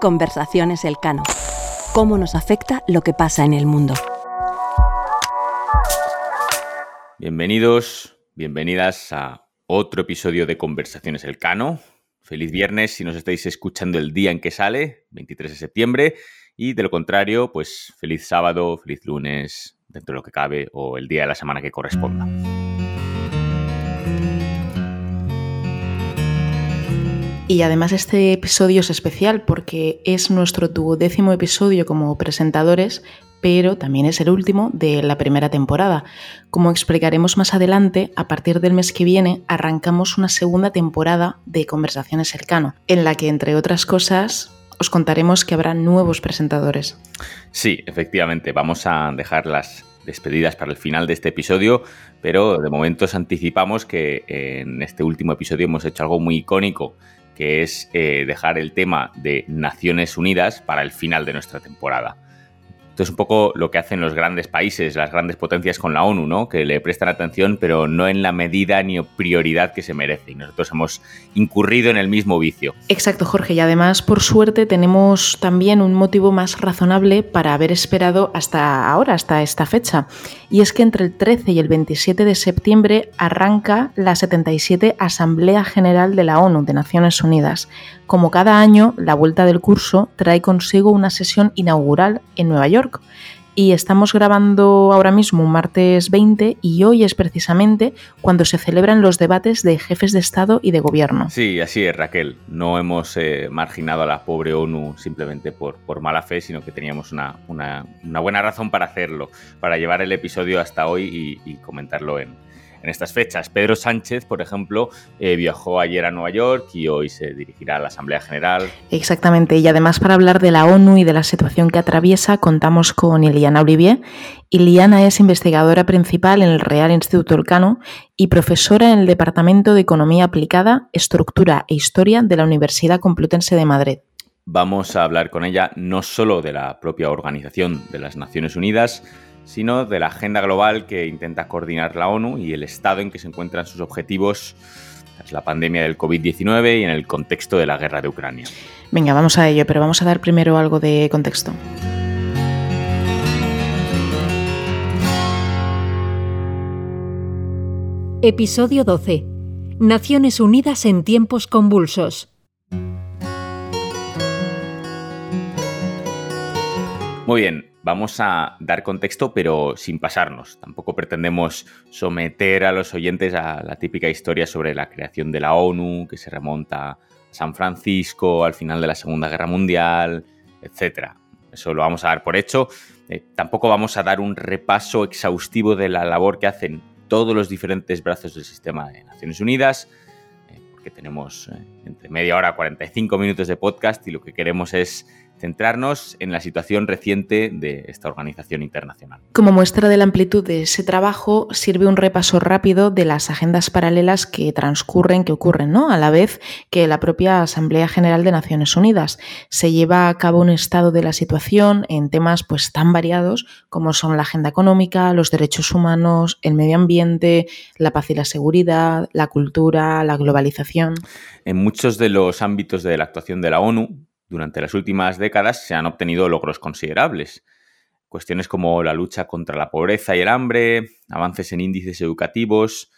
Conversaciones Elcano. ¿Cómo nos afecta lo que pasa en el mundo? Bienvenidos, bienvenidas a otro episodio de Conversaciones Elcano. Feliz viernes si nos estáis escuchando el día en que sale, 23 de septiembre. Y de lo contrario, pues feliz sábado, feliz lunes, dentro de lo que cabe, o el día de la semana que corresponda. Y además este episodio es especial porque es nuestro duodécimo episodio como presentadores, pero también es el último de la primera temporada. Como explicaremos más adelante, a partir del mes que viene arrancamos una segunda temporada de Conversaciones Cercano, en la que, entre otras cosas, os contaremos que habrá nuevos presentadores. Sí, efectivamente, vamos a dejar las despedidas para el final de este episodio, pero de momento os anticipamos que en este último episodio hemos hecho algo muy icónico que es eh, dejar el tema de Naciones Unidas para el final de nuestra temporada. Esto es un poco lo que hacen los grandes países, las grandes potencias con la ONU, ¿no? Que le prestan atención, pero no en la medida ni prioridad que se merece. Y nosotros hemos incurrido en el mismo vicio. Exacto, Jorge. Y además, por suerte, tenemos también un motivo más razonable para haber esperado hasta ahora, hasta esta fecha. Y es que entre el 13 y el 27 de septiembre arranca la 77 Asamblea General de la ONU de Naciones Unidas como cada año, la vuelta del curso trae consigo una sesión inaugural en Nueva York. Y estamos grabando ahora mismo un martes 20 y hoy es precisamente cuando se celebran los debates de jefes de Estado y de Gobierno. Sí, así es, Raquel. No hemos eh, marginado a la pobre ONU simplemente por, por mala fe, sino que teníamos una, buena razón para hacerlo, para llevar el episodio hasta hoy y comentarlo en, en estas fechas. Pedro Sánchez, por ejemplo, eh, viajó ayer a Nueva York y hoy se dirigirá a la Asamblea General. Exactamente, y además para hablar de la ONU y de la situación que atraviesa, contamos con Iliana Olivier. Iliana es investigadora principal en el Real Instituto Elcano y profesora en el Departamento de Economía Aplicada, Estructura e Historia de la Universidad Complutense de Madrid. Vamos a hablar con ella no solo de la propia Organización de las Naciones Unidas, sino de la agenda global que intenta coordinar la ONU y el estado en que se encuentran sus objetivos tras la pandemia del COVID-19 y en el contexto de la guerra de Ucrania. Venga, vamos a ello, pero vamos a dar primero algo de contexto. Episodio 12. Naciones Unidas en tiempos convulsos. Muy bien, vamos a dar contexto, pero sin pasarnos. Tampoco pretendemos someter a los oyentes a la típica historia sobre la creación de la ONU, que se remonta a San Francisco al final de la Segunda Guerra Mundial, etc. Eso lo vamos a dar por hecho. Eh, tampoco vamos a dar un repaso exhaustivo de la labor que hacen todos los diferentes brazos del sistema de Naciones Unidas, eh, porque tenemos eh, entre media hora, 45 minutos de podcast y lo que queremos es centrarnos en la situación reciente de esta organización internacional. Como muestra de la amplitud de ese trabajo, sirve un repaso rápido de las agendas paralelas que transcurren, que ocurren, ¿no? A la vez que la propia Asamblea General de Naciones Unidas se lleva a cabo un estado de la situación en temas pues tan variados como son la agenda económica, los derechos humanos, el medio ambiente, la paz y la seguridad, la cultura, la globalización. En muchos de los ámbitos de la actuación de la ONU, durante las últimas décadas se han obtenido logros considerables. Cuestiones como la lucha contra la pobreza y el hambre, avances en índices educativos.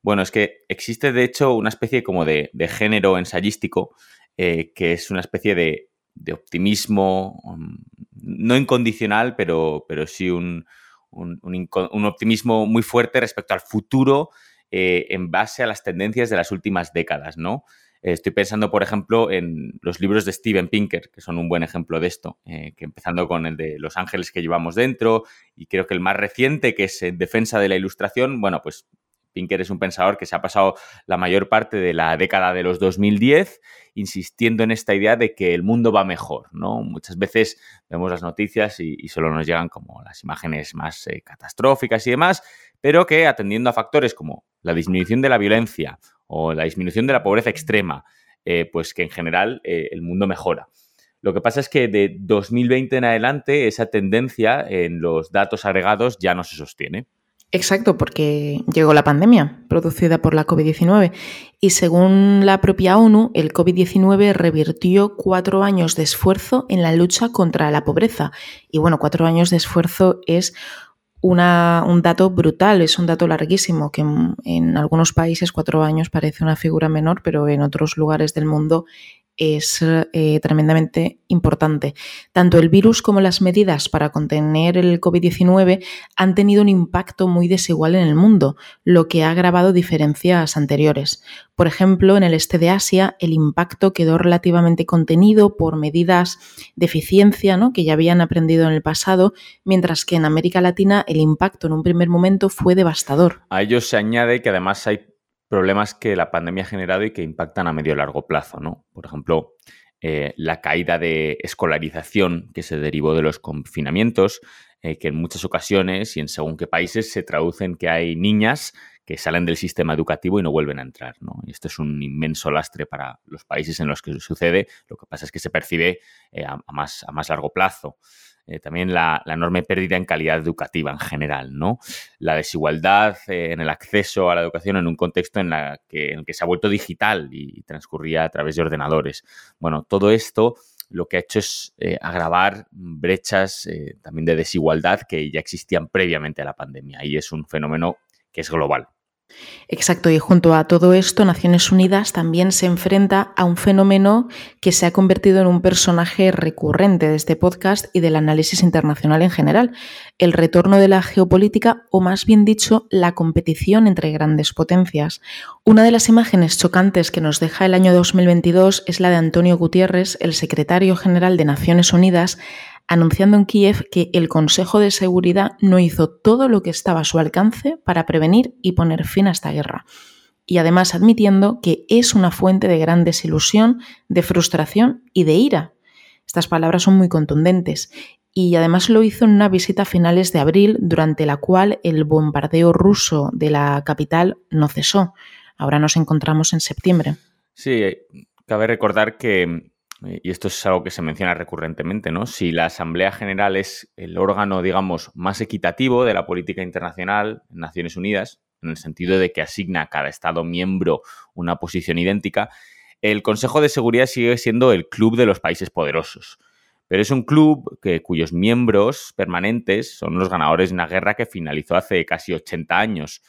Bueno, es que existe de hecho una especie como de, género ensayístico eh, que es una especie de, optimismo, um, no incondicional, pero, pero sí un, optimismo muy fuerte respecto al futuro eh, en base a las tendencias de las últimas décadas, ¿no? Estoy pensando, por ejemplo, en los libros de Steven Pinker, que son un buen ejemplo de esto, eh, que empezando con el de Los ángeles que llevamos dentro, y creo que el más reciente, que es en defensa de la ilustración, bueno, pues Pinker es un pensador que se ha pasado la mayor parte de la década de los 2010 insistiendo en esta idea de que el mundo va mejor, ¿no? Muchas veces vemos las noticias y, solo nos llegan como las imágenes más eh, catastróficas y demás, pero que atendiendo a factores como la disminución de la violencia o la disminución de la pobreza extrema, eh, pues que en general eh, el mundo mejora. Lo que pasa es que de 2020 en adelante esa tendencia en los datos agregados ya no se sostiene. Exacto, porque llegó la pandemia producida por la COVID-19 y según la propia ONU, el COVID-19 revirtió cuatro años de esfuerzo en la lucha contra la pobreza. Y bueno, cuatro años de esfuerzo es una, un dato brutal, es un dato larguísimo, que en, en algunos países cuatro años parece una figura menor, pero en otros lugares del mundo es eh, tremendamente importante. Tanto el virus como las medidas para contener el COVID-19 han tenido un impacto muy desigual en el mundo, lo que ha agravado diferencias anteriores. Por ejemplo, en el este de Asia el impacto quedó relativamente contenido por medidas de eficiencia ¿no? que ya habían aprendido en el pasado, mientras que en América Latina el impacto en un primer momento fue devastador. A ello se añade que además hay problemas que la pandemia ha generado y que impactan a medio y largo plazo, ¿no? Por ejemplo, eh, la caída de escolarización que se derivó de los confinamientos, eh, que en muchas ocasiones y en según qué países se traducen que hay niñas que salen del sistema educativo y no vuelven a entrar. ¿no? Y esto es un inmenso lastre para los países en los que sucede. Lo que pasa es que se percibe eh, a, más, a más largo plazo. Eh, también la, enorme pérdida en calidad educativa en general, ¿no? La desigualdad eh, en el acceso a la educación en un contexto en, la que, en el que se ha vuelto digital y, transcurría a través de ordenadores. Bueno, todo esto lo que ha hecho es eh, agravar brechas también de desigualdad que ya existían previamente a la pandemia y es un fenómeno que es global. Exacto, y junto a todo esto, Naciones Unidas también se enfrenta a un fenómeno que se ha convertido en un personaje recurrente de este podcast y del análisis internacional en general, el retorno de la geopolítica o más bien dicho, la competición entre grandes potencias. Una de las imágenes chocantes que nos deja el año 2022 es la de Antonio Gutiérrez, el secretario general de Naciones Unidas, anunciando en Kiev que el Consejo de Seguridad no hizo todo lo que estaba a su alcance para prevenir y poner fin a esta guerra. Y además admitiendo que es una fuente de gran desilusión, de frustración y de ira. Estas palabras son muy contundentes. Y además lo hizo en una visita a finales de abril, durante la cual el bombardeo ruso de la capital no cesó. Ahora nos encontramos en septiembre. Sí, cabe recordar que y esto es algo que se menciona recurrentemente, ¿no? Si la Asamblea General es el órgano, digamos, más equitativo de la política internacional en Naciones Unidas, en el sentido de que asigna a cada Estado miembro una posición idéntica, el Consejo de Seguridad sigue siendo el club de los países poderosos. Pero es un club que, cuyos miembros permanentes son los ganadores de una guerra que finalizó hace casi 80 años.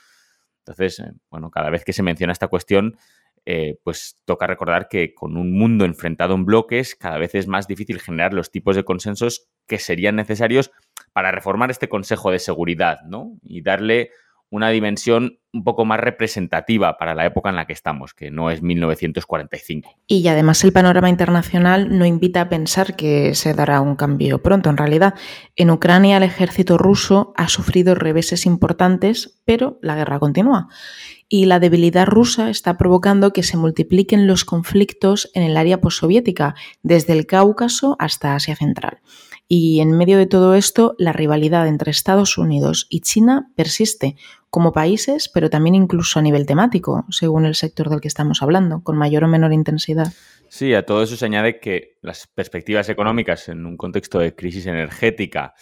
Entonces, eh, bueno, cada vez que se menciona esta cuestión, eh, pues toca recordar que con un mundo enfrentado en bloques, cada vez es más difícil generar los tipos de consensos que serían necesarios para reformar este Consejo de Seguridad, ¿no? Y darle una dimensión un poco más representativa para la época en la que estamos, que no es 1945. Y además el panorama internacional no invita a pensar que se dará un cambio pronto. En realidad, en Ucrania el ejército ruso ha sufrido reveses importantes, pero la guerra continúa y la debilidad rusa está provocando que se multipliquen los conflictos en el área postsoviética, desde el Cáucaso hasta Asia Central. Y en medio de todo esto, la rivalidad entre Estados Unidos y China persiste como países, pero también incluso a nivel temático, según el sector del que estamos hablando, con mayor o menor intensidad. Sí, a todo eso se añade que las perspectivas económicas en un contexto de crisis energética,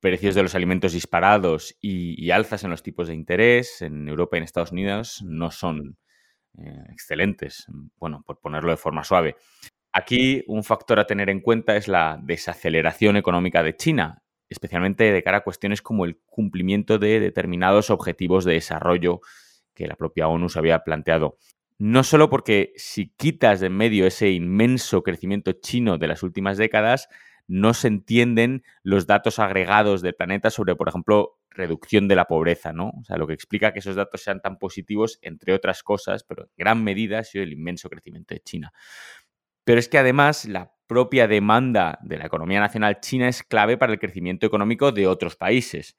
precios de los alimentos disparados y, alzas en los tipos de interés en Europa y en Estados Unidos no son eh, excelentes, bueno, por ponerlo de forma suave. Aquí un factor a tener en cuenta es la desaceleración económica de China, especialmente de cara a cuestiones como el cumplimiento de determinados objetivos de desarrollo que la propia ONU se había planteado. No solo porque si quitas de en medio ese inmenso crecimiento chino de las últimas décadas, no se entienden los datos agregados del planeta sobre, por ejemplo, reducción de la pobreza, ¿no? O sea, lo que explica que esos datos sean tan positivos, entre otras cosas, pero en gran medida ha sido el inmenso crecimiento de China. Pero es que además la propia demanda de la economía nacional china es clave para el crecimiento económico de otros países.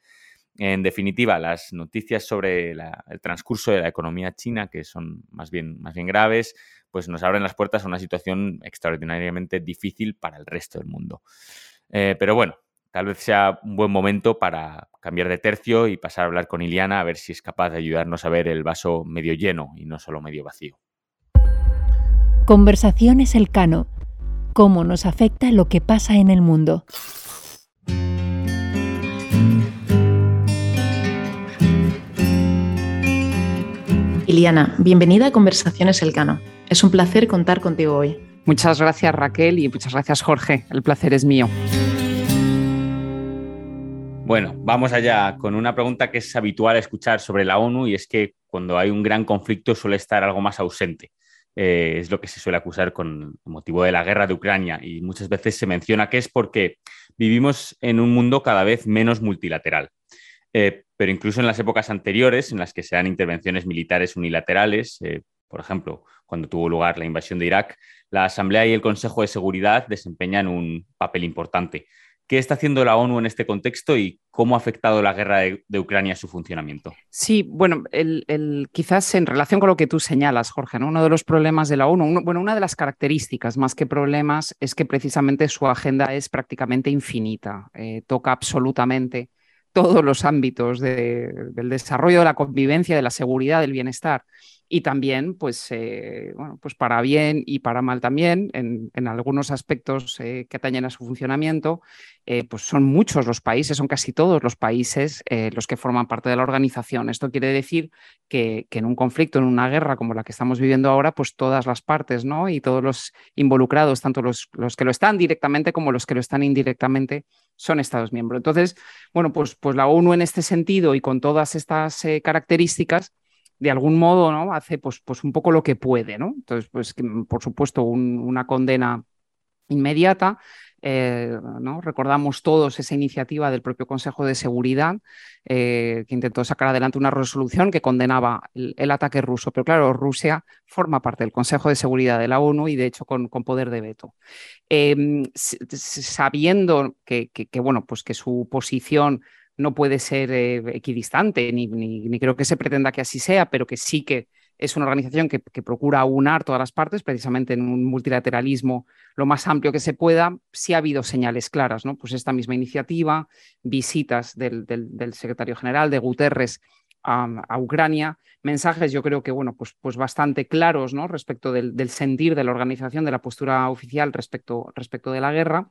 En definitiva, las noticias sobre el transcurso de la economía china, que son más bien, más bien graves, pues nos abren las puertas a una situación extraordinariamente difícil para el resto del mundo. Eh, pero bueno, tal vez sea un buen momento para cambiar de tercio y pasar a hablar con Iliana a ver si es capaz de ayudarnos a ver el vaso medio lleno y no solo medio vacío. Conversaciones Elcano. ¿Cómo nos afecta lo que pasa en el mundo? Iliana, bienvenida a Conversaciones Elcano. Es un placer contar contigo hoy. Muchas gracias Raquel y muchas gracias Jorge. El placer es mío. Bueno, vamos allá con una pregunta que es habitual escuchar sobre la ONU y es que cuando hay un gran conflicto suele estar algo más ausente. Eh, es lo que se suele acusar con motivo de la guerra de Ucrania y muchas veces se menciona que es porque vivimos en un mundo cada vez menos multilateral. Eh, pero incluso en las épocas anteriores, en las que se dan intervenciones militares unilaterales, eh, por ejemplo, cuando tuvo lugar la invasión de Irak, la Asamblea y el Consejo de Seguridad desempeñan un papel importante. ¿Qué está haciendo la ONU en este contexto y cómo ha afectado la guerra de, Ucrania a su funcionamiento? Sí, bueno, quizás en relación con lo que tú señalas, Jorge, uno de los problemas de la ONU, bueno, una de las características más que problemas es que precisamente su agenda es prácticamente infinita, eh, toca absolutamente todos los ámbitos del desarrollo de la convivencia, de la seguridad, del bienestar y también, pues, eh, bueno, pues para bien y para mal también, en, algunos aspectos eh, que atañen a su funcionamiento, eh, pues son muchos los países, son casi todos los países los que forman parte de la organización. Esto quiere decir que, en un conflicto, en una guerra como la que estamos viviendo ahora, pues todas las partes, ¿no? Y todos los involucrados, tanto los, los que lo están directamente como los que lo están indirectamente, son Estados miembros. Entonces, bueno, pues, pues la ONU en este sentido y con todas estas características, de algún modo ¿no? hace pues, pues un poco lo que puede. ¿no? Entonces, pues por supuesto, una condena inmediata. Eh, ¿no? Recordamos todos esa iniciativa del propio Consejo de Seguridad eh, que intentó sacar adelante una resolución que condenaba el, ataque ruso. Pero claro, Rusia forma parte del Consejo de Seguridad de la ONU y de hecho con, con poder de veto. Em, sabiendo que, que, bueno, pues que su posición no puede ser eh, equidistante, ni, creo que se pretenda que así sea, pero que sí que es una organización que, procura unar todas las partes, precisamente en un multilateralismo lo más amplio que se pueda, sí ha habido señales claras, ¿no? Pues esta misma iniciativa, visitas del, secretario general de Guterres a, Ucrania, mensajes yo creo que, bueno, pues, pues bastante claros, ¿no? Respecto del, sentir de la organización, de la postura oficial respecto de la guerra.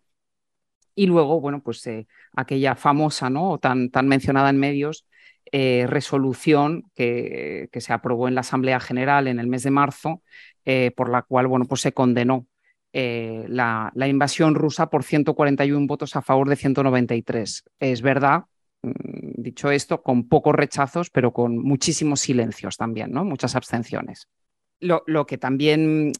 Y luego, bueno, pues eh, aquella famosa, ¿no? tan, tan mencionada en medios, eh, resolución que, que, se aprobó en la Asamblea General en el mes de marzo, eh, por la cual, bueno, pues se condenó la, la, invasión rusa por 141 votos a favor de 193. Es verdad, mm, dicho esto, con pocos rechazos, pero con muchísimos silencios también, ¿no? Muchas abstenciones. Lo, que también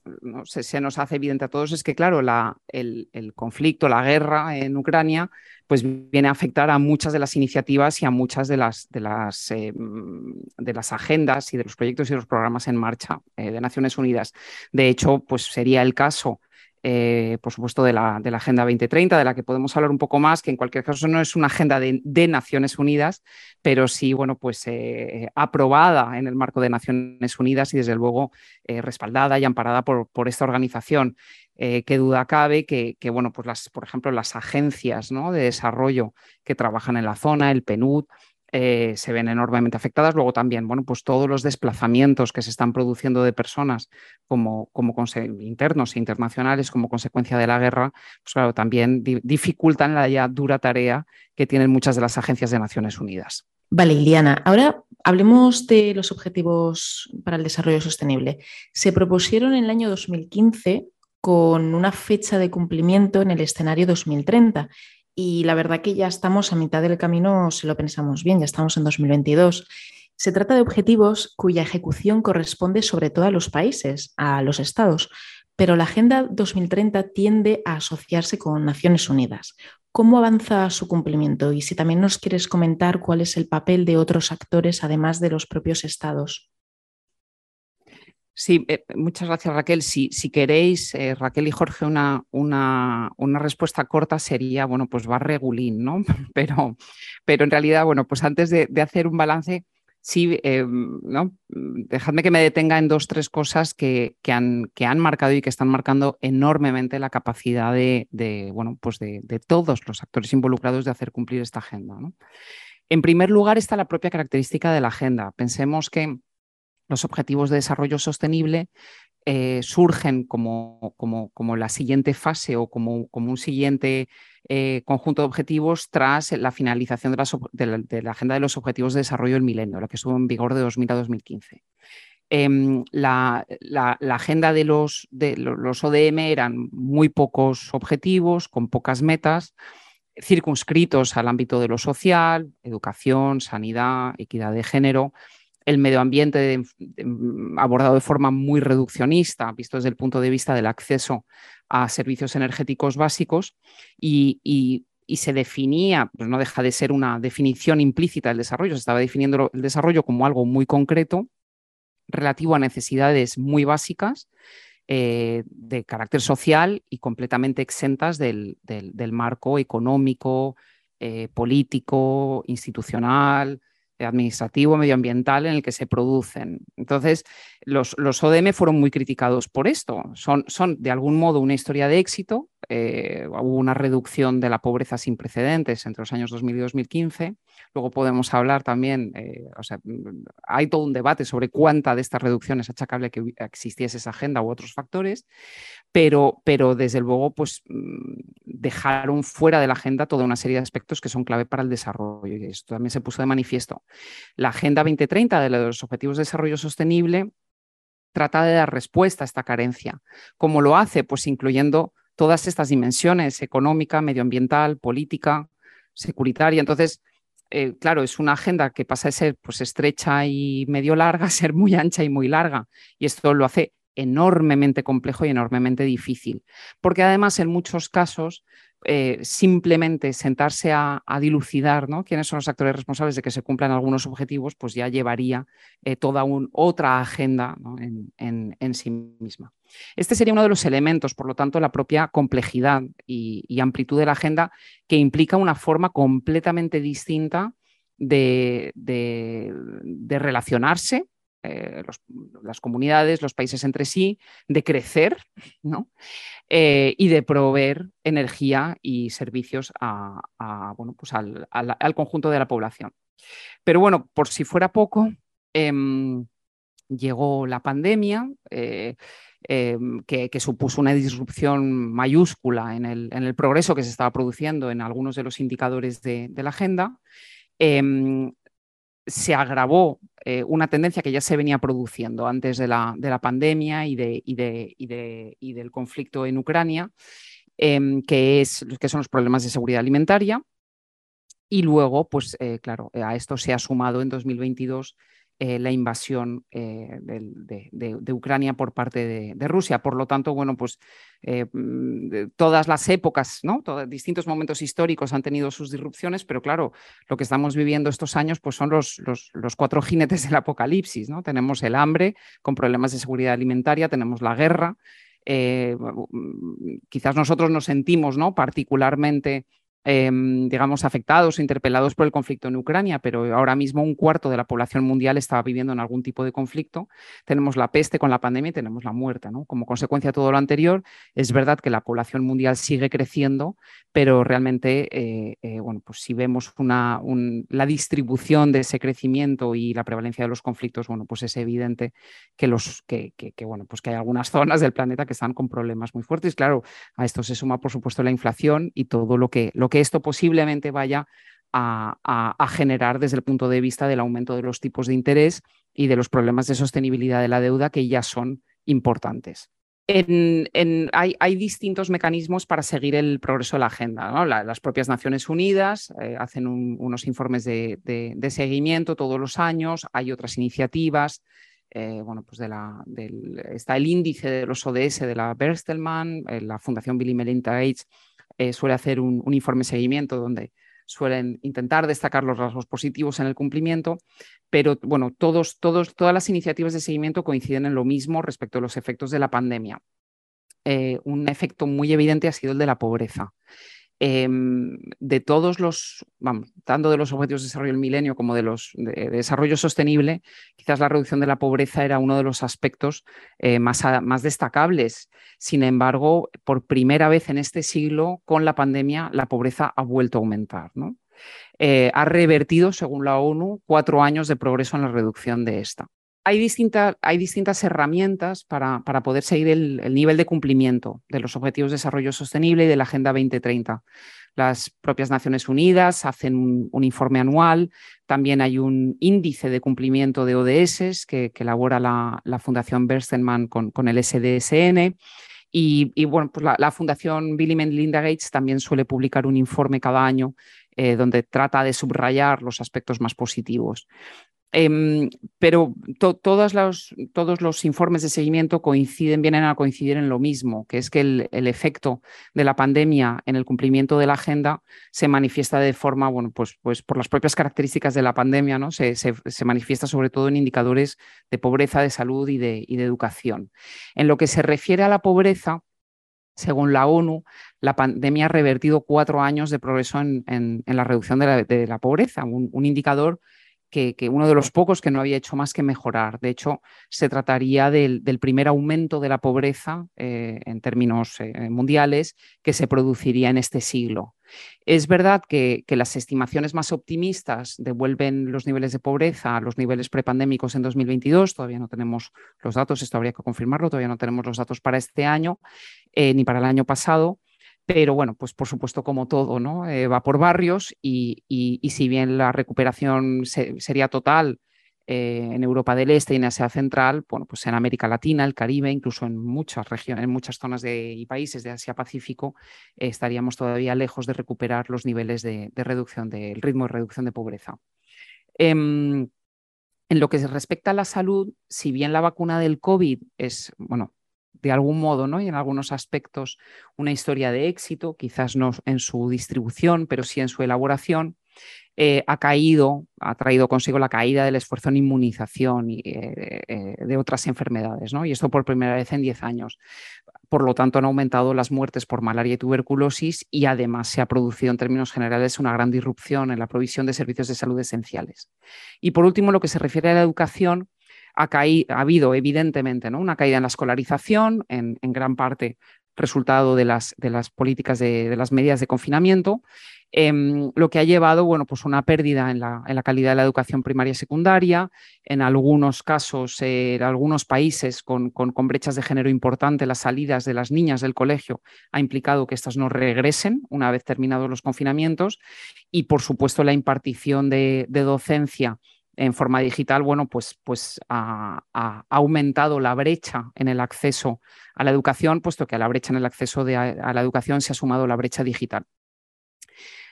se, nos hace evidente a todos es que, claro, el, conflicto, la guerra en Ucrania, pues viene a afectar a muchas de las iniciativas y a muchas de las, de las, eh, de las agendas y de los proyectos y los programas en marcha eh, de Naciones Unidas. De hecho, pues sería el caso eh, por supuesto, de la, de la, Agenda 2030, de la que podemos hablar un poco más, que en cualquier caso no es una agenda de, Naciones Unidas, pero sí, bueno, pues eh, aprobada en el marco de Naciones Unidas y desde luego eh, respaldada y amparada por, por esta organización. qué duda cabe que, que, bueno, pues las, por ejemplo, las agencias ¿no? de desarrollo que trabajan en la zona, el PNUD, eh, se ven enormemente afectadas. Luego también, bueno, pues todos los desplazamientos que se están produciendo de personas como, como internos e internacionales como consecuencia de la guerra, pues claro, también dificultan la ya dura tarea que tienen muchas de las agencias de Naciones Unidas. Vale, Iliana, ahora hablemos de los objetivos para el desarrollo sostenible. Se propusieron en el año 2015 con una fecha de cumplimiento en el escenario 2030 y la verdad que ya estamos a mitad del camino, si lo pensamos bien, ya estamos en 2022. Se trata de objetivos cuya ejecución corresponde sobre todo a los países, a los estados, pero la Agenda 2030 tiende a asociarse con Naciones Unidas. ¿Cómo avanza su cumplimiento? Y si también nos quieres comentar cuál es el papel de otros actores además de los propios estados. Sí, eh, muchas gracias Raquel. Si, queréis, eh, Raquel y Jorge, una, una, una, respuesta corta sería, bueno, pues va regulín, ¿no? Pero, pero en realidad, bueno, pues antes de, hacer un balance, sí, eh, ¿no? Dejadme que me detenga en dos, tres cosas que, que, han, que han marcado y que están marcando enormemente la capacidad de, de bueno, pues de, de, todos los actores involucrados de hacer cumplir esta agenda. En primer lugar está la propia característica de la agenda. Pensemos que los objetivos de desarrollo sostenible eh, surgen como, como, como, la siguiente fase o como, como un siguiente eh, conjunto de objetivos tras la finalización de, la, Agenda de los Objetivos de Desarrollo del Milenio, la que estuvo en vigor de 2000 a 2015. Em, la, agenda de los, de los ODM eran muy pocos objetivos, con pocas metas, circunscritos al ámbito de lo social, educación, sanidad, equidad de género, el medio ambiente abordado de forma muy reduccionista, visto desde el punto de vista del acceso a servicios energéticos básicos, y, se definía, pues no deja de ser una definición implícita del desarrollo, se estaba definiendo el desarrollo como algo muy concreto, relativo a necesidades muy básicas, eh, de carácter social y completamente exentas del, marco económico, eh, político, institucional, administrativo, medioambiental en el que se producen. Entonces, los, los ODM fueron muy criticados por esto. Son, son, de algún modo una historia de éxito. Eh, hubo una reducción de la pobreza sin precedentes entre los años 2000 y 2015. Luego podemos hablar también, eh, o sea, hay todo un debate sobre cuánta de estas reducciones achacable que existiese esa agenda u otros factores, pero, pero desde luego pues mm, dejaron fuera de la agenda toda una serie de aspectos que son clave para el desarrollo y esto también se puso de manifiesto. La Agenda 2030 de los Objetivos de Desarrollo Sostenible trata de dar respuesta a esta carencia. ¿Cómo lo hace? Pues incluyendo todas estas dimensiones, económica, medioambiental, política, securitaria. Entonces, eh, claro, es una agenda que pasa de ser pues, estrecha y medio larga a ser muy ancha y muy larga. Y esto lo hace enormemente complejo y enormemente difícil. Porque además, en muchos casos, eh, simplemente sentarse a, dilucidar ¿no? quiénes son los actores responsables de que se cumplan algunos objetivos, pues ya llevaría eh, toda otra agenda en, sí misma. Este sería uno de los elementos, por lo tanto, la propia complejidad y, amplitud de la agenda que implica una forma completamente distinta de relacionarse eh, las comunidades, los países entre sí, de crecer ¿no? Eh, y de proveer energía y servicios a, bueno, pues al, conjunto de la población. Pero bueno, por si fuera poco, em, llegó la pandemia. Eh, em, que, supuso una disrupción mayúscula en el, progreso que se estaba produciendo en algunos de los indicadores de, la agenda. Em, se agravó eh, una tendencia que ya se venía produciendo antes de la, de la pandemia y, de, y, de, y, del conflicto en Ucrania, em, que, es, que son los problemas de seguridad alimentaria. Y luego, pues eh, claro, a esto se ha sumado en 2022 eh, la invasión eh, de, Ucrania por parte de, Rusia. Por lo tanto, bueno, pues eh, mm, todas las épocas, ¿no? distintos momentos históricos han tenido sus disrupciones, pero claro, lo que estamos viviendo estos años pues son los, los, los cuatro jinetes del apocalipsis. ¿no? Tenemos el hambre con problemas de seguridad alimentaria, tenemos la guerra. Mm, quizás nosotros nos sentimos ¿no? particularmente Em, digamos, afectados o interpelados por el conflicto en Ucrania, pero ahora mismo un cuarto de la población mundial está viviendo en algún tipo de conflicto. Tenemos la peste con la pandemia y tenemos la muerte. ¿no? Como consecuencia de todo lo anterior, es verdad que la población mundial sigue creciendo, pero realmente, eh, eh, bueno, pues si vemos la distribución de ese crecimiento y la prevalencia de los conflictos, bueno, pues es evidente que, los, que, que, bueno, pues que hay algunas zonas del planeta que están con problemas muy fuertes. Claro, a esto se suma, por supuesto, la inflación y todo lo que, lo que esto posiblemente vaya a, generar desde el punto de vista del aumento de los tipos de interés y de los problemas de sostenibilidad de la deuda que ya son importantes. hay, distintos mecanismos para seguir el progreso de la agenda. las propias Naciones Unidas eh, hacen unos informes de, seguimiento todos los años, hay otras iniciativas. Eh, bueno, pues de está el índice de los ODS de la Bertelsmann, eh, la Fundación Bill y Melinda Gates eh, suele hacer un, informe de seguimiento donde suelen intentar destacar los rasgos positivos en el cumplimiento, pero bueno, todos, todas las iniciativas de seguimiento coinciden en lo mismo respecto a los efectos de la pandemia. Eh, un efecto muy evidente ha sido el de la pobreza. Em, de todos los, vamos, tanto de los objetivos de desarrollo del milenio como de los de, desarrollo sostenible, quizás la reducción de la pobreza era uno de los aspectos eh, más, destacables. Sin embargo, por primera vez en este siglo, con la pandemia, la pobreza ha vuelto a aumentar. Eh, ha revertido, según la ONU, cuatro años de progreso en la reducción de esta. Hay, distintas herramientas para, poder seguir el, nivel de cumplimiento de los Objetivos de Desarrollo Sostenible y de la Agenda 2030. Las propias Naciones Unidas hacen un, informe anual, también hay un índice de cumplimiento de ODS que, elabora la, Fundación Berstenman con, con el SDSN. Y, bueno, pues la, Fundación Bill y Melinda Gates también suele publicar un informe cada año eh, donde trata de subrayar los aspectos más positivos. Em, pero todos, los, informes de seguimiento coinciden, vienen a coincidir en lo mismo, que es que el, efecto de la pandemia en el cumplimiento de la agenda se manifiesta de forma, bueno, pues, pues por las propias características de la pandemia, ¿no? Se, manifiesta sobre todo en indicadores de pobreza, de salud y de, educación. En lo que se refiere a la pobreza, según la ONU, la pandemia ha revertido cuatro años de progreso en, la reducción de la, pobreza, un indicador que, uno de los pocos que no había hecho más que mejorar. De hecho, se trataría del, primer aumento de la pobreza eh, en términos eh, mundiales que se produciría en este siglo. Es verdad que, las estimaciones más optimistas devuelven los niveles de pobreza a los niveles prepandémicos en 2022. Todavía no tenemos los datos, esto habría que confirmarlo, todavía no tenemos los datos para este año eh, ni para el año pasado. Pero bueno, pues por supuesto, como todo, ¿no? Eh, va por barrios y, si bien la recuperación sería total eh, en Europa del Este y en Asia Central, bueno, pues en América Latina, el Caribe, incluso en muchas regiones, en muchas zonas de, y países de Asia Pacífico, estaríamos todavía lejos de recuperar los niveles de, reducción del ritmo de reducción de pobreza. Em, en lo que respecta a la salud, si bien la vacuna del COVID es, bueno, de algún modo, ¿no? Y en algunos aspectos una historia de éxito, quizás no en su distribución, pero sí en su elaboración, eh, ha caído, ha traído consigo la caída del esfuerzo en inmunización y, eh, eh, de otras enfermedades, ¿no? Y esto por primera vez en 10 años. Por lo tanto, han aumentado las muertes por malaria y tuberculosis y además se ha producido en términos generales una gran disrupción en la provisión de servicios de salud esenciales. Y por último, lo que se refiere a la educación, ha, ha habido evidentemente ¿no? una caída en la escolarización, en, gran parte resultado de las, políticas de, las medidas de confinamiento, em, lo que ha llevado bueno, pues una pérdida en la, calidad de la educación primaria y secundaria, en algunos casos, en algunos países con, brechas de género importantes, las salidas de las niñas del colegio ha implicado que éstas no regresen una vez terminados los confinamientos y, por supuesto, la impartición de docencia en forma digital, bueno, pues, pues ha, aumentado la brecha en el acceso a la educación, puesto que a la brecha en el acceso a la educación se ha sumado la brecha digital.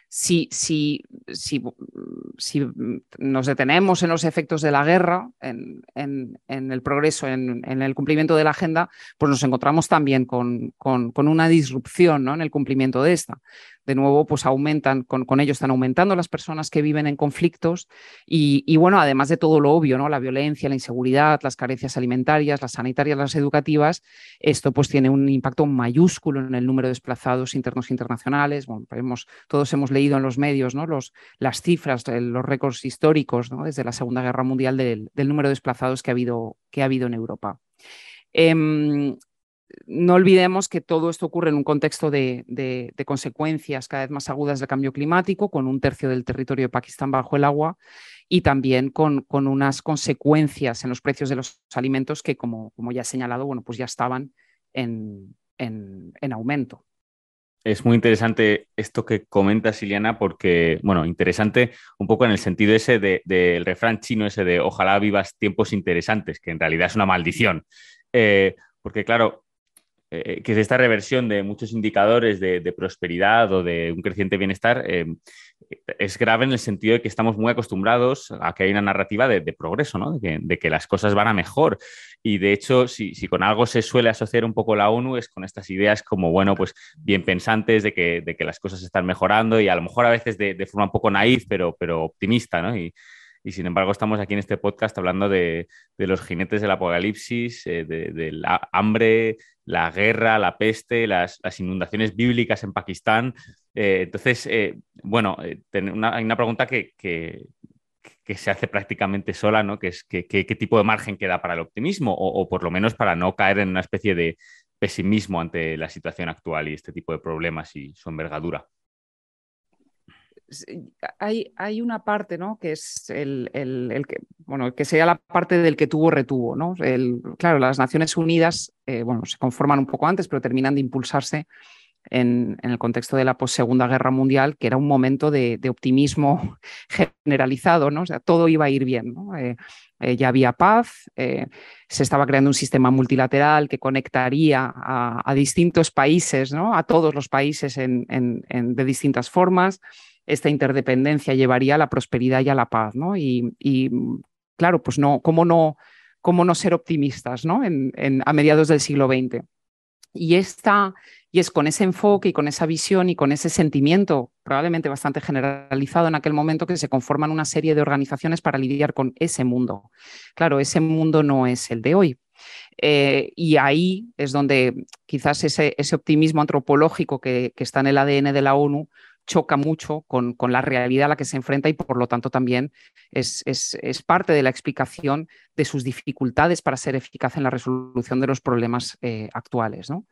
Si, si, si, si, nos detenemos en los efectos de la guerra, en, el progreso, en, el cumplimiento de la agenda, pues nos encontramos también con, con, con una disrupción ¿no? en el cumplimiento de esta de nuevo, pues aumentan, con, con, ello están aumentando las personas que viven en conflictos y, bueno, además de todo lo obvio, ¿no? La violencia, la inseguridad, las carencias alimentarias, las sanitarias, las educativas, esto pues tiene un impacto mayúsculo en el número de desplazados internos internacionales. Bueno, todos hemos leído en los medios, ¿no? Los, las cifras, los récords históricos, ¿no? Desde la Segunda Guerra Mundial del, número de desplazados que ha habido, que ha habido en Europa. Em, no olvidemos que todo esto ocurre en un contexto de, consecuencias cada vez más agudas del cambio climático, con un tercio del territorio de Pakistán bajo el agua y también con, unas consecuencias en los precios de los alimentos que, como, ya he señalado, bueno, pues ya estaban en, aumento. Es muy interesante esto que comenta Siliana porque, bueno, interesante un poco en el sentido ese del refrán chino ese de ojalá vivas tiempos interesantes, que en realidad es una maldición. Eh, porque claro, eh, que es esta reversión de muchos indicadores de, prosperidad o de un creciente bienestar, eh, es grave en el sentido de que estamos muy acostumbrados a que hay una narrativa de, progreso, ¿no? de, que, las cosas van a mejor. Y de hecho, si, con algo se suele asociar un poco la ONU, es con estas ideas como, bueno, pues bien pensantes de que, de que las cosas están mejorando y a lo mejor a veces de, forma un poco naif, pero, pero optimista, ¿no? Y, y sin embargo estamos aquí en este podcast hablando de, los jinetes del apocalipsis, eh, de, la hambre, la guerra, la peste, las, inundaciones bíblicas en Pakistán. Eh, entonces, eh, bueno, hay una pregunta que, se hace prácticamente sola, ¿no? Que es qué tipo de margen queda para el optimismo o, por lo menos para no caer en una especie de pesimismo ante la situación actual y este tipo de problemas y su envergadura. Hay, hay, una parte, ¿no? Que es el, el, que, bueno, que sería la parte del que tuvo retuvo, ¿no? El, claro, las Naciones Unidas, eh, bueno, se conforman un poco antes, pero terminan de impulsarse en, el contexto de la post-segunda guerra mundial, que era un momento de, optimismo generalizado, ¿no? O sea, todo iba a ir bien, ¿no? Eh, eh, ya había paz, eh, se estaba creando un sistema multilateral que conectaría a, distintos países, ¿no? a todos los países en, de distintas formas. Esta interdependencia llevaría a la prosperidad y a la paz. ¿no? Y, claro, pues no, ¿cómo no, cómo no ser optimistas ¿no? a mediados del siglo XX? Y esta, y es con ese enfoque y con esa visión y con ese sentimiento, probablemente bastante generalizado en aquel momento, que se conforman una serie de organizaciones para lidiar con ese mundo. Claro, ese mundo no es el de hoy. Eh, y ahí es donde quizás ese, ese optimismo antropológico que, está en el ADN de la ONU choca mucho con, con, la realidad a la que se enfrenta y por lo tanto también es, es, es, parte de la explicación de sus dificultades para ser eficaz en la resolución de los problemas eh, actuales. ¿no?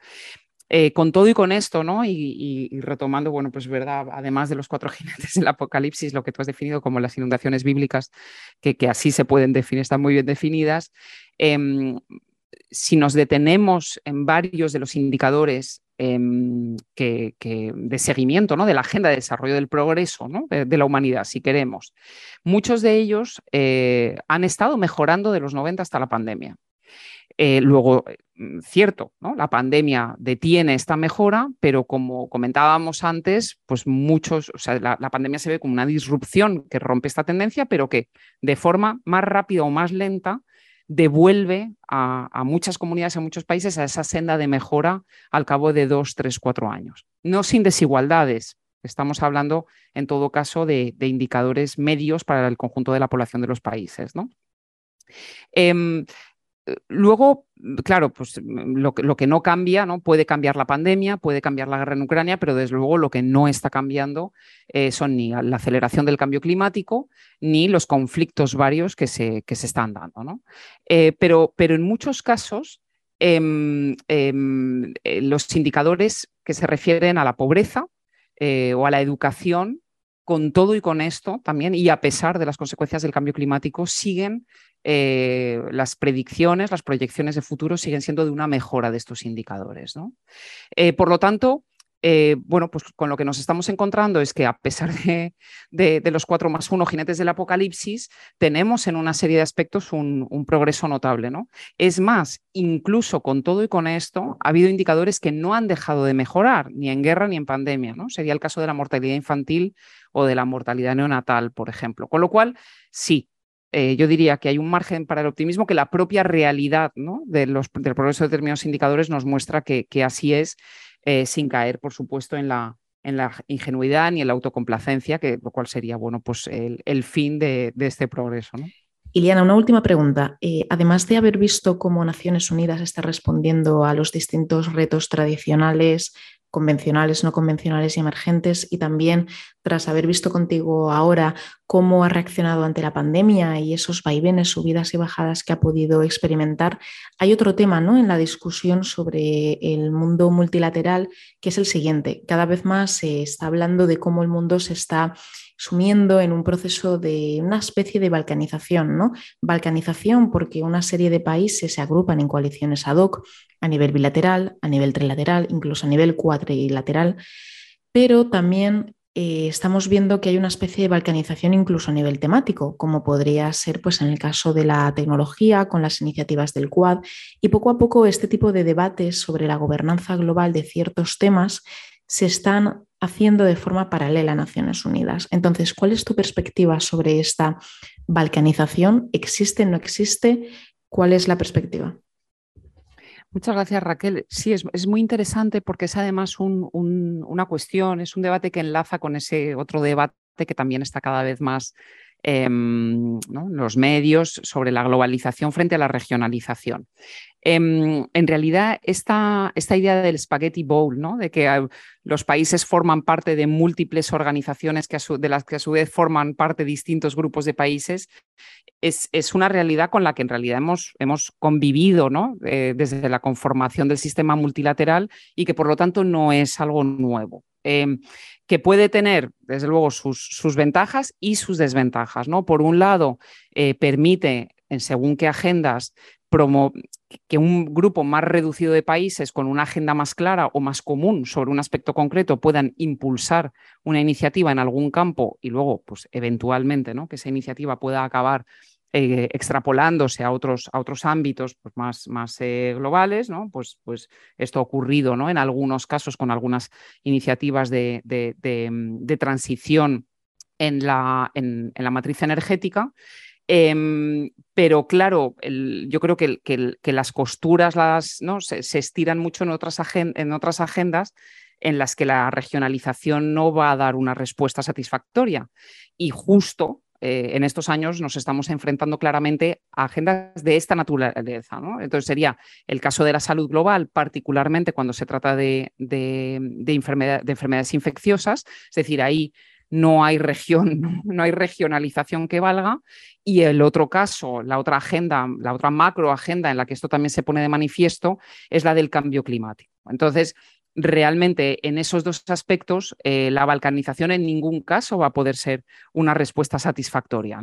Eh, con todo y con esto, ¿no? Y, retomando, bueno, pues verdad, además de los cuatro jinetes del Apocalipsis, lo que tú has definido como las inundaciones bíblicas, que, así se pueden definir, están muy bien definidas. Em, si nos detenemos en varios de los indicadores em, que, de seguimiento ¿no? de la agenda de desarrollo del progreso ¿no? de, la humanidad, si queremos, muchos de ellos eh, han estado mejorando de los 90 hasta la pandemia. Eh, luego, mm, cierto, ¿no? la pandemia detiene esta mejora, pero como comentábamos antes, pues muchos, o sea, la, pandemia se ve como una disrupción que rompe esta tendencia, pero que de forma más rápida o más lenta devuelve a, muchas comunidades, a muchos países, a esa senda de mejora al cabo de dos, tres, cuatro años. No sin desigualdades. Estamos hablando, en todo caso, de, indicadores medios para el conjunto de la población de los países. ¿no? Em, Luego, claro, pues lo, lo, que no cambia, ¿no? Puede cambiar la pandemia, puede cambiar la guerra en Ucrania, pero desde luego lo que no está cambiando eh, son ni la aceleración del cambio climático ni los conflictos varios que se, que se están dando. ¿no? Eh, pero, pero en muchos casos, em, em, eh, los indicadores que se refieren a la pobreza o a la educación con todo y con esto también, y a pesar de las consecuencias del cambio climático, siguen eh, las predicciones, las proyecciones de futuro siguen siendo de una mejora de estos indicadores. ¿no? Eh, por lo tanto, eh, bueno, pues con lo que nos estamos encontrando es que a pesar de, los cuatro más uno jinetes del apocalipsis, tenemos en una serie de aspectos un, progreso notable. ¿no? Es más, incluso con todo y con esto, ha habido indicadores que no han dejado de mejorar, ni en guerra ni en pandemia. ¿no? Sería el caso de la mortalidad infantil o de la mortalidad neonatal, por ejemplo. Con lo cual, sí, eh, yo diría que hay un margen para el optimismo que la propia realidad del progreso de determinados indicadores nos muestra que, así es, eh, sin caer, por supuesto, en la, en la ingenuidad ni en la autocomplacencia, que, lo cual sería bueno, pues el, fin de, este progreso. ¿no? Iliana, una última pregunta. Eh, además de haber visto cómo Naciones Unidas está respondiendo a los distintos retos tradicionales convencionales, no convencionales y emergentes, y también tras haber visto contigo ahora cómo ha reaccionado ante la pandemia y esos vaivenes, subidas y bajadas que ha podido experimentar, hay otro tema ¿no? en la discusión sobre el mundo multilateral, que es el siguiente. Cada vez más se está hablando de cómo el mundo se está sumiendo en un proceso de una especie de balcanización, ¿no? Balcanización porque una serie de países se agrupan en coaliciones ad hoc a nivel bilateral, a nivel trilateral, incluso a nivel cuatrilateral, pero también eh, estamos viendo que hay una especie de balcanización incluso a nivel temático, como podría ser pues, en el caso de la tecnología, con las iniciativas del Quad, y poco a poco este tipo de debates sobre la gobernanza global de ciertos temas se están haciendo de forma paralela a Naciones Unidas. Entonces, ¿cuál es tu perspectiva sobre esta balcanización? ¿Existe, no existe? ¿Cuál es la perspectiva? Muchas gracias, Raquel. Sí, es, muy interesante porque es además una cuestión, es un debate que enlaza con ese otro debate que también está cada vez más em, los medios sobre la globalización frente a la regionalización. Em, en realidad, esta, esta, idea del spaghetti bowl, ¿no? de que ah, los países forman parte de múltiples organizaciones que de las que a su vez forman parte distintos grupos de países, es, es una realidad con la que en realidad hemos, hemos convivido ¿no? Eh, desde la conformación del sistema multilateral y que por lo tanto no es algo nuevo. Em, que puede tener, desde luego, sus, ventajas y sus desventajas. ¿no? Por un lado, eh, permite, en según qué agendas, que un grupo más reducido de países con una agenda más clara o más común sobre un aspecto concreto puedan impulsar una iniciativa en algún campo y luego, pues eventualmente, ¿no? que esa iniciativa pueda acabar eh, extrapolándose a otros, a otros ámbitos pues, más, más eh, globales, ¿no? Pues, pues esto ha ocurrido ¿no? en algunos casos con algunas iniciativas de, de, transición en la, en, la, matriz energética. Em, pero claro, yo creo que, que, las costuras las, ¿no? se, estiran mucho en otras, en otras agendas en las que la regionalización no va a dar una respuesta satisfactoria. Y justo eh, en estos años nos estamos enfrentando claramente a agendas de esta naturaleza. Entonces sería el caso de la salud global, particularmente cuando se trata de, enfermedades infecciosas, es decir, ahí no hay región, no hay regionalización que valga. Y el otro caso, la otra agenda, la otra macro agenda en la que esto también se pone de manifiesto, es la del cambio climático. Entonces, realmente en esos dos aspectos eh, la balcanización en ningún caso va a poder ser una respuesta satisfactoria.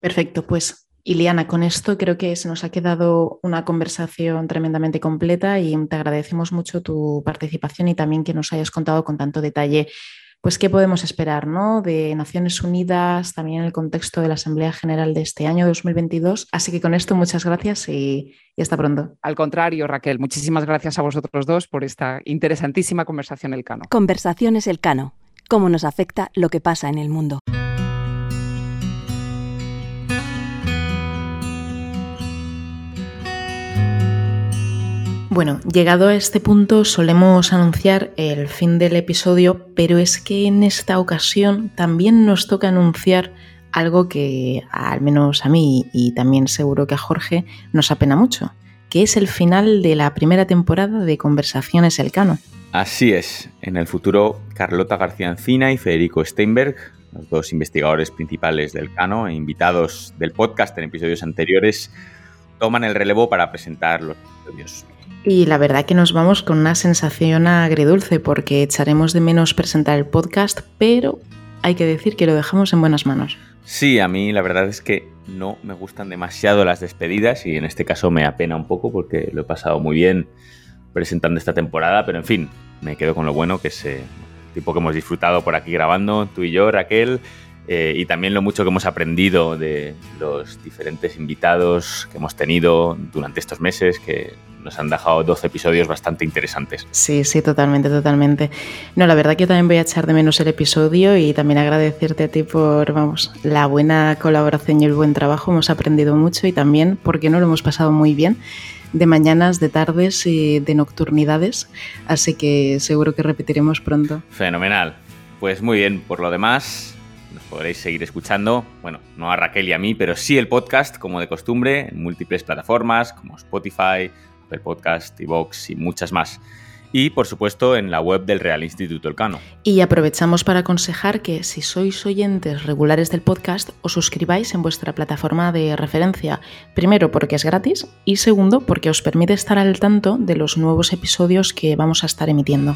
Perfecto, pues Iliana, con esto creo que se nos ha quedado una conversación tremendamente completa y te agradecemos mucho tu participación y también que nos hayas contado con tanto detalle pues qué podemos esperar ¿no? de Naciones Unidas, también en el contexto de la Asamblea General de este año 2022. Así que con esto muchas gracias y, y hasta pronto. Al contrario, Raquel, muchísimas gracias a vosotros dos por esta interesantísima conversación El Cano. Conversaciones El Cano. ¿Cómo nos afecta lo que pasa en el mundo? Bueno, llegado a este punto solemos anunciar el fin del episodio, pero es que en esta ocasión también nos toca anunciar algo que al menos a mí y también seguro que a Jorge nos apena mucho, que es el final de la primera temporada de Conversaciones Elcano. Así es, en el futuro Carlota García Encina y Federico Steinberg, los dos investigadores principales del Cano e invitados del podcast en episodios anteriores, toman el relevo para presentar los episodios. Y la verdad que nos vamos con una sensación agridulce porque echaremos de menos presentar el podcast, pero hay que decir que lo dejamos en buenas manos. Sí, a mí la verdad es que no me gustan demasiado las despedidas y en este caso me apena un poco porque lo he pasado muy bien presentando esta temporada, pero en fin, me quedo con lo bueno que es el tipo que hemos disfrutado por aquí grabando, tú y yo, Raquel, eh, y también lo mucho que hemos aprendido de los diferentes invitados que hemos tenido durante estos meses, que nos han dejado 12 episodios bastante interesantes. Sí, sí, totalmente, totalmente. No, la verdad que yo también voy a echar de menos el episodio y también agradecerte a ti por, vamos, la buena colaboración y el buen trabajo. Hemos aprendido mucho y también porque no lo hemos pasado muy bien de mañanas, de tardes y de nocturnidades. Así que seguro que repetiremos pronto. Fenomenal. Pues muy bien, por lo demás, podréis seguir escuchando, bueno, no a Raquel y a mí, pero sí el podcast, como de costumbre, en múltiples plataformas como Spotify, el Podcast, Vox y muchas más. Y por supuesto en la web del Real Instituto Elcano. Y aprovechamos para aconsejar que si sois oyentes regulares del podcast, os suscribáis en vuestra plataforma de referencia. Primero porque es gratis y segundo porque os permite estar al tanto de los nuevos episodios que vamos a estar emitiendo.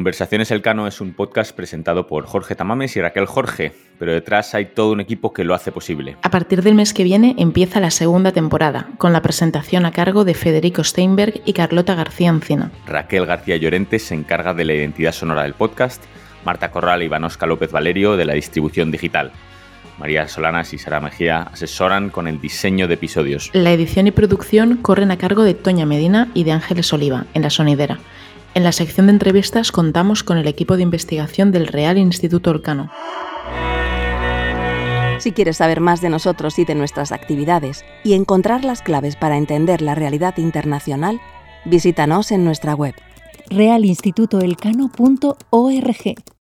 Conversaciones Elcano es un podcast presentado por Jorge Tamames y Raquel Jorge, pero detrás hay todo un equipo que lo hace posible. A partir del mes que viene empieza la segunda temporada, con la presentación a cargo de Federico Steinberg y Carlota García Encina. Raquel García Llorente se encarga de la identidad sonora del podcast, Marta Corral y Vanosca López Valerio de la distribución digital. María Solanas y Sara Mejía asesoran con el diseño de episodios. La edición y producción corren a cargo de Toña Medina y de Ángeles Oliva, en la sonidera. En la sección de entrevistas contamos con el equipo de investigación del Real Instituto Olcano. Si quieres saber más de nosotros y de nuestras actividades y encontrar las claves para entender la realidad internacional, visítanos en nuestra web realinstitutoelcano.org